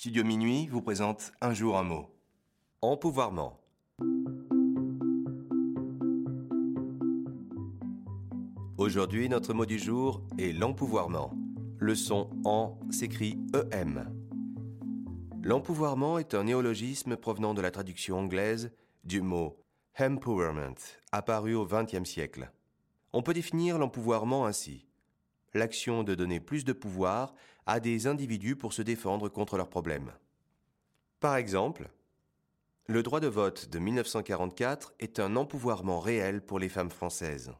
Studio Minuit vous présente Un jour un mot. Empouvoirment. Aujourd'hui, notre mot du jour est l'empouvoirment. Le son en s'écrit EM. L'empouvoirment est un néologisme provenant de la traduction anglaise du mot empowerment, apparu au XXe siècle. On peut définir l'empouvoirment ainsi l'action de donner plus de pouvoir à des individus pour se défendre contre leurs problèmes. Par exemple, le droit de vote de 1944 est un empouvoirment réel pour les femmes françaises.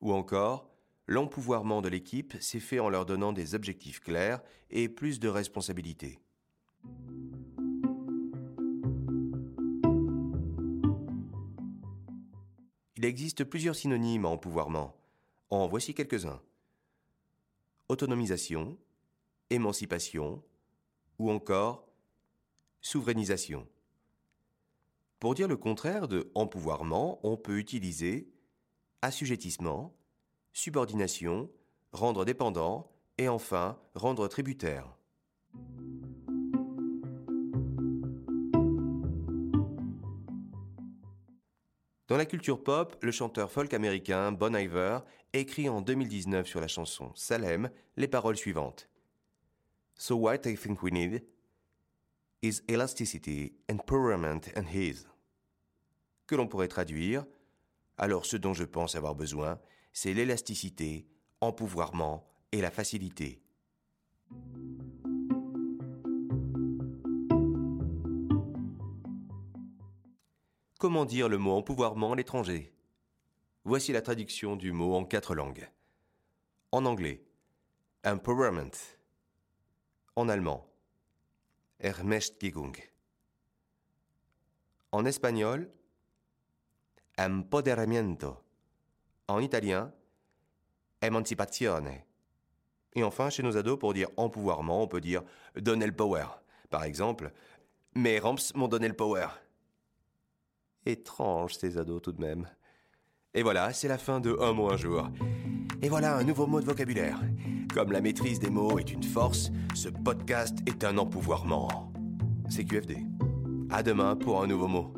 Ou encore, l'empouvoirment de l'équipe s'est fait en leur donnant des objectifs clairs et plus de responsabilités. Il existe plusieurs synonymes à empouvoirment. En voici quelques-uns autonomisation, émancipation ou encore souverainisation. Pour dire le contraire de empouvoirment, on peut utiliser assujettissement, subordination, rendre dépendant et enfin rendre tributaire. Dans la culture pop, le chanteur folk américain Bon Iver écrit en 2019 sur la chanson Salem les paroles suivantes. So what I think we need is elasticity, empowerment and ease. Que l'on pourrait traduire Alors ce dont je pense avoir besoin, c'est l'élasticité, empouvoirment et la facilité. Comment dire le mot empouvoirment à l'étranger Voici la traduction du mot en quatre langues. En anglais, empowerment. En allemand, Ermächtigung. En espagnol, empoderamiento. En italien, emancipazione. Et enfin, chez nos ados, pour dire empouvoirment, on peut dire donner le power. Par exemple, mes ramps m'ont donné le power. Étrange ces ados tout de même. Et voilà, c'est la fin de Un mot un jour. Et voilà un nouveau mot de vocabulaire. Comme la maîtrise des mots est une force, ce podcast est un empouvoirment. C'est QFD. À demain pour un nouveau mot.